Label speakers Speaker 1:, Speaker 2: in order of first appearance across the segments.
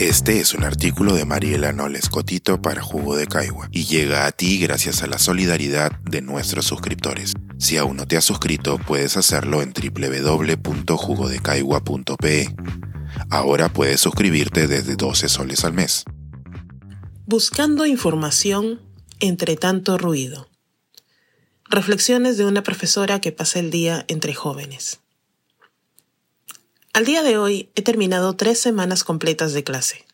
Speaker 1: Este es un artículo de Mariela Noles Cotito para Jugo de Caigua y llega a ti gracias a la solidaridad de nuestros suscriptores. Si aún no te has suscrito, puedes hacerlo en www.jugodecaigua.pe. Ahora puedes suscribirte desde 12 soles al mes.
Speaker 2: Buscando información entre tanto ruido. Reflexiones de una profesora que pasa el día entre jóvenes. Al día de hoy he terminado tres semanas completas de clase.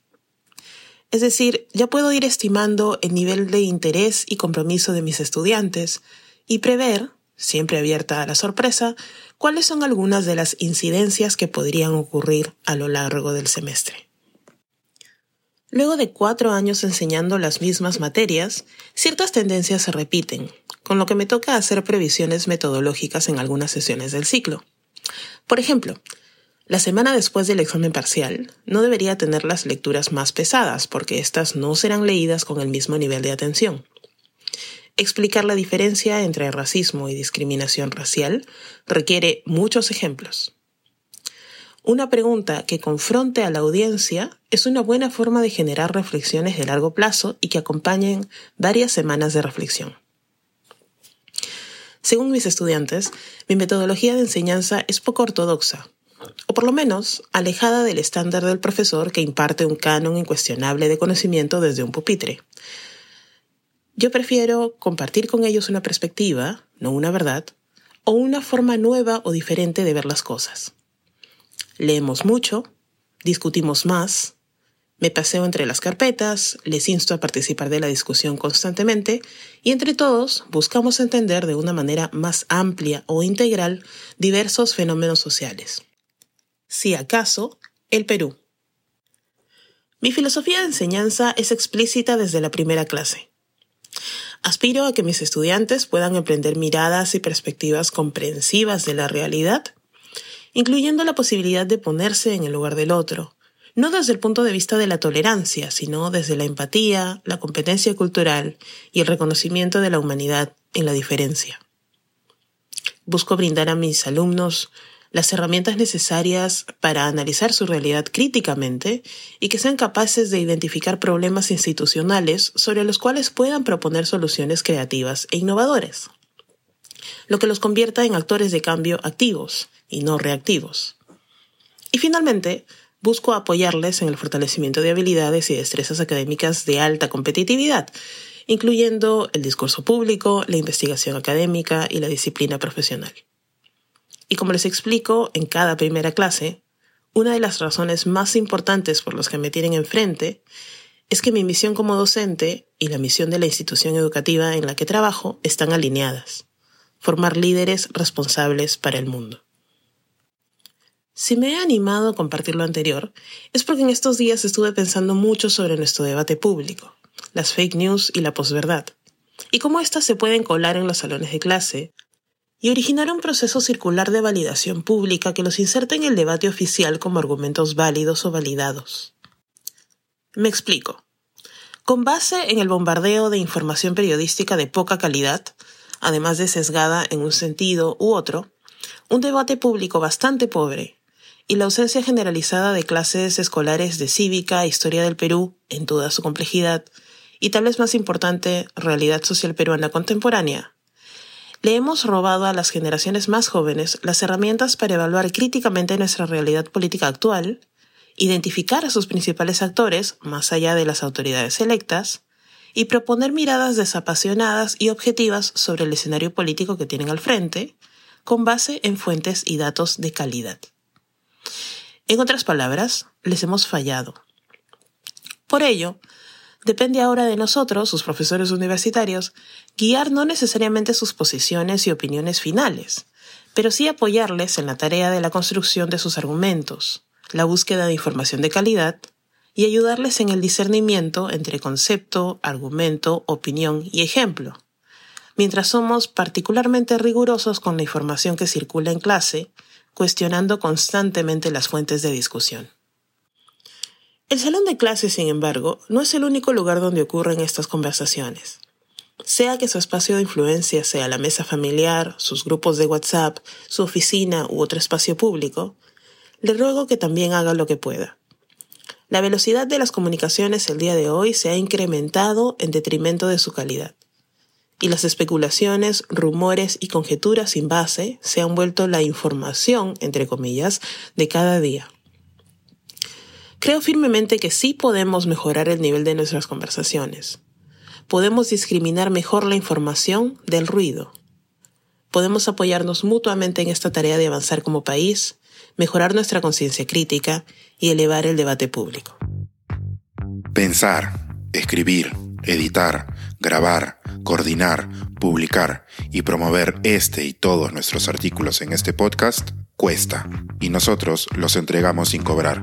Speaker 2: Es decir, ya puedo ir estimando el nivel de interés y compromiso de mis estudiantes y prever, siempre abierta a la sorpresa, cuáles son algunas de las incidencias que podrían ocurrir a lo largo del semestre. Luego de cuatro años enseñando las mismas materias, ciertas tendencias se repiten, con lo que me toca hacer previsiones metodológicas en algunas sesiones del ciclo. Por ejemplo, la semana después del examen parcial no debería tener las lecturas más pesadas porque éstas no serán leídas con el mismo nivel de atención. Explicar la diferencia entre racismo y discriminación racial requiere muchos ejemplos. Una pregunta que confronte a la audiencia es una buena forma de generar reflexiones de largo plazo y que acompañen varias semanas de reflexión. Según mis estudiantes, mi metodología de enseñanza es poco ortodoxa, por lo menos alejada del estándar del profesor que imparte un canon incuestionable de conocimiento desde un pupitre. Yo prefiero compartir con ellos una perspectiva, no una verdad, o una forma nueva o diferente de ver las cosas. Leemos mucho, discutimos más, me paseo entre las carpetas, les insto a participar de la discusión constantemente y entre todos buscamos entender de una manera más amplia o integral diversos fenómenos sociales si acaso, el Perú. Mi filosofía de enseñanza es explícita desde la primera clase. Aspiro a que mis estudiantes puedan emprender miradas y perspectivas comprensivas de la realidad, incluyendo la posibilidad de ponerse en el lugar del otro, no desde el punto de vista de la tolerancia, sino desde la empatía, la competencia cultural y el reconocimiento de la humanidad en la diferencia. Busco brindar a mis alumnos las herramientas necesarias para analizar su realidad críticamente y que sean capaces de identificar problemas institucionales sobre los cuales puedan proponer soluciones creativas e innovadoras, lo que los convierta en actores de cambio activos y no reactivos. Y finalmente, busco apoyarles en el fortalecimiento de habilidades y destrezas académicas de alta competitividad, incluyendo el discurso público, la investigación académica y la disciplina profesional. Y como les explico en cada primera clase, una de las razones más importantes por las que me tienen enfrente es que mi misión como docente y la misión de la institución educativa en la que trabajo están alineadas. Formar líderes responsables para el mundo. Si me he animado a compartir lo anterior, es porque en estos días estuve pensando mucho sobre nuestro debate público, las fake news y la posverdad, y cómo éstas se pueden colar en los salones de clase, y originar un proceso circular de validación pública que los inserta en el debate oficial como argumentos válidos o validados. Me explico. Con base en el bombardeo de información periodística de poca calidad, además de sesgada en un sentido u otro, un debate público bastante pobre y la ausencia generalizada de clases escolares de cívica, e historia del Perú en toda su complejidad y tal vez más importante, realidad social peruana contemporánea, le hemos robado a las generaciones más jóvenes las herramientas para evaluar críticamente nuestra realidad política actual, identificar a sus principales actores, más allá de las autoridades electas, y proponer miradas desapasionadas y objetivas sobre el escenario político que tienen al frente, con base en fuentes y datos de calidad. En otras palabras, les hemos fallado. Por ello, Depende ahora de nosotros, sus profesores universitarios, guiar no necesariamente sus posiciones y opiniones finales, pero sí apoyarles en la tarea de la construcción de sus argumentos, la búsqueda de información de calidad y ayudarles en el discernimiento entre concepto, argumento, opinión y ejemplo. Mientras somos particularmente rigurosos con la información que circula en clase, cuestionando constantemente las fuentes de discusión. El salón de clase, sin embargo, no es el único lugar donde ocurren estas conversaciones. Sea que su espacio de influencia sea la mesa familiar, sus grupos de WhatsApp, su oficina u otro espacio público, le ruego que también haga lo que pueda. La velocidad de las comunicaciones el día de hoy se ha incrementado en detrimento de su calidad. Y las especulaciones, rumores y conjeturas sin base se han vuelto la información, entre comillas, de cada día. Creo firmemente que sí podemos mejorar el nivel de nuestras conversaciones. Podemos discriminar mejor la información del ruido. Podemos apoyarnos mutuamente en esta tarea de avanzar como país, mejorar nuestra conciencia crítica y elevar el debate público.
Speaker 1: Pensar, escribir, editar, grabar, coordinar, publicar y promover este y todos nuestros artículos en este podcast cuesta y nosotros los entregamos sin cobrar.